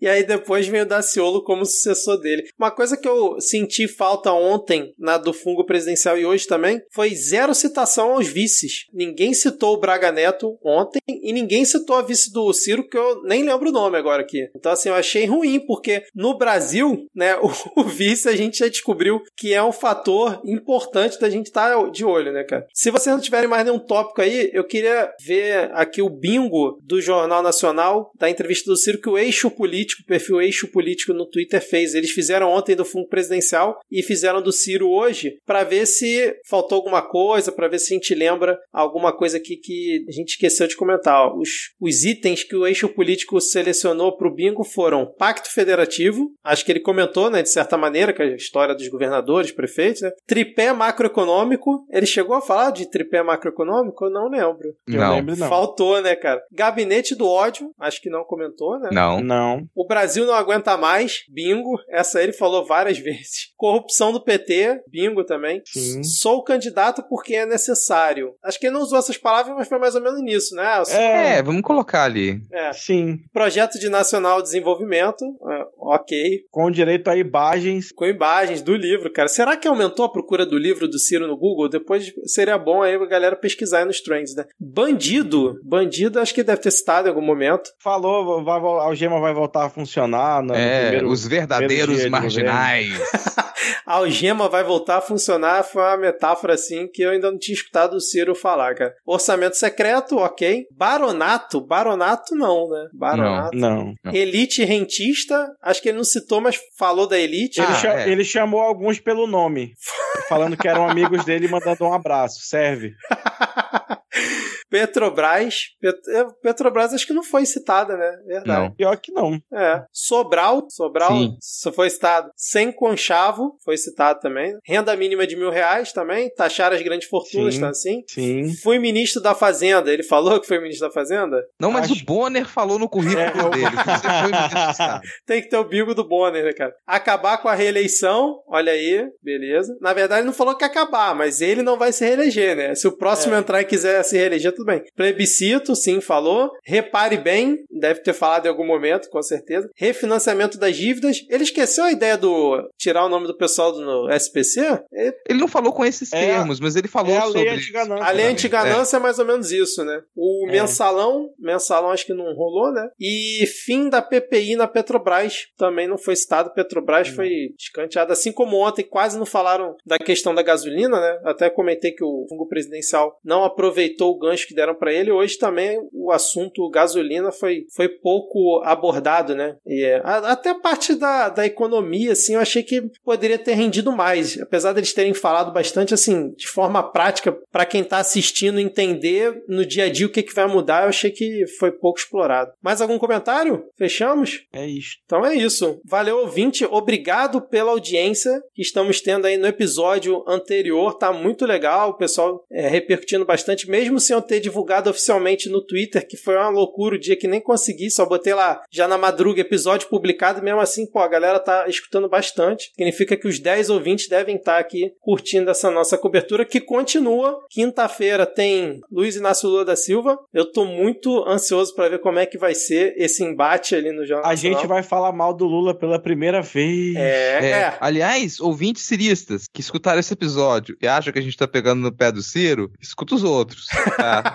E aí depois vem o Daciolo como sucessor dele. Uma coisa que eu senti falta ontem na do fungo presidencial e hoje também foi zero citação aos vices. Ninguém citou o Braga Neto ontem e ninguém citou a vice do Ciro, que eu nem lembro o nome agora aqui. Então, assim, eu achei ruim, porque no Brasil, né, o, o vice a gente já descobriu que é um fator importante da gente estar tá de olho, né, cara? Se vocês não tiverem mais nenhum tópico aí, eu queria ver aqui o bingo do Jornal Nacional, da entrevista do Ciro, que o eixo político, o perfil eixo político no Twitter fez. Eles fizeram ontem do fundo presidencial e fizeram do Ciro hoje, para ver se faltou alguma coisa, para ver se a gente lembra alguma coisa aqui que a gente esqueceu de comentar. Os, os itens que o eixo político selecionou para o bingo foram Pacto Federativo, acho que ele comentou, né, de certa maneira, que é a história dos governadores, prefeitos, né? Tripé macroeconômico, ele chegou a falar de tripé macroeconômico? Eu não lembro. Não. Eu lembro, não. Faltou, né, cara? Gabinete do ódio, acho que não comentou, né? Não. Não. O Brasil não aguenta mais, bingo. Essa ele falou várias vezes. Corrupção do PT, bingo também. Sim. Sou candidato porque é necessário. Acho que ele não usou essas palavras, mas foi mais ou menos nisso, né? É, É, vamos colocar ali. É. sim. Projeto de Nacional Desenvolvimento, é, ok. Com direito a imagens. Com imagens do livro, cara. Será que aumentou a procura do livro do Ciro no Google? Depois seria bom aí a galera pesquisar aí nos trends, né? Bandido. Bandido, acho que deve ter citado em algum momento. Falou, vai, a algema vai voltar a funcionar. No É, primeiro- os verdadeiros marginais. A algema vai voltar a funcionar foi uma metáfora assim que eu ainda não tinha escutado o Ciro falar, cara. Orçamento secreto, ok. Baronato, baronato não, né? Baronato. Não. Não. Elite rentista, acho que ele não citou, mas falou da elite. Ah, Ele, cha- é. ele chamou alguns pelo nome, falando que eram amigos dele e mandando um abraço. Serve. Petrobras. Pet- é, Petrobras acho que não foi citada, né? Verdade. Não. Pior que não. É. Sobral, Sobral Sim. só foi citado. Sem conchavo, foi citado também. Renda mínima de mil reais também. Taxar as grandes fortunas, Sim. tá assim? Sim. Fui ministro da Fazenda. Ele falou que foi ministro da Fazenda? Não, mas Acho- o Bonner falou no currículo É, dele. Você foi ministro do Estado. Tem que ter o bigo do Bonner, né, cara? Acabar com a reeleição, olha aí, beleza. Na verdade, ele não falou que ia acabar, mas ele não vai se reeleger, né? Se o próximo É. entrar e quiser se reeleger, tudo bem. Plebiscito, sim, falou. Repare bem, deve ter falado em algum momento, com certeza. Refinanciamento das dívidas. Ele esqueceu a ideia do tirar o nome do pessoal do no SPC? É, Ele não falou com esses É- termos, mas ele falou é a lei sobre. antiganância. A lei É. antiganância é mais ou menos isso, né? O É. mensalão, mensalão acho que não rolou, né? E fim da PPI na Petrobras também não foi citado. Petrobras Não. foi escanteado, assim como ontem quase não falaram da questão da gasolina, né? Até comentei que o fungo presidencial não aproveitou o gancho que deram para ele. Hoje também o assunto gasolina foi, foi pouco abordado, né? E é, a- até a parte da, da economia, assim, eu achei que poderia ter rendido mais. Apesar deles terem falado bastante, assim, de forma prática, para quem tá assistindo entender no dia a dia o que, que vai mudar, eu achei que foi pouco explorado. Mais algum comentário? Fechamos? É isso. Então é isso. Valeu, ouvinte. Obrigado pela audiência que estamos tendo aí no episódio anterior. Tá muito legal. O pessoal é, repercutindo bastante, mesmo sem eu ter divulgado oficialmente no Twitter, que foi uma loucura o dia que nem consegui. Só botei lá já na madruga episódio publicado. Mesmo assim, pô, a galera tá escutando bastante. Significa que os 10 ouvintes devem estar aqui curtindo essa nossa cobertura que continua. Quinta-feira tem Luiz Inácio Lula da Silva. Eu tô muito ansioso para ver como é que vai ser esse embate ali no Jornal A gente vai falar mal do Lula pela primeira vez. É, É. é. Aliás, ouvintes ciristas que escutaram esse episódio e acham que a gente tá pegando no pé do Ciro, escuta os outros. Tá?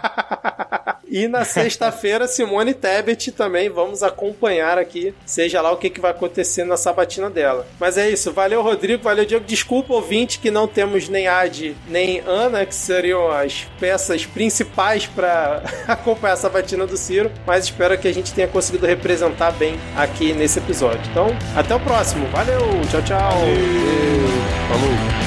E na sexta-feira, Simone Tebet também vamos acompanhar aqui, seja lá o que, que vai acontecer na sabatina dela. Mas é isso, valeu Rodrigo, valeu Diego. Desculpa, ouvinte, que não temos nem Ad nem Ana, que seriam as peças principais para acompanhar a sabatina do Ciro, mas espero que a gente tenha conseguido representar bem aqui nesse episódio. Então, até o próximo, valeu, tchau, tchau. Falou.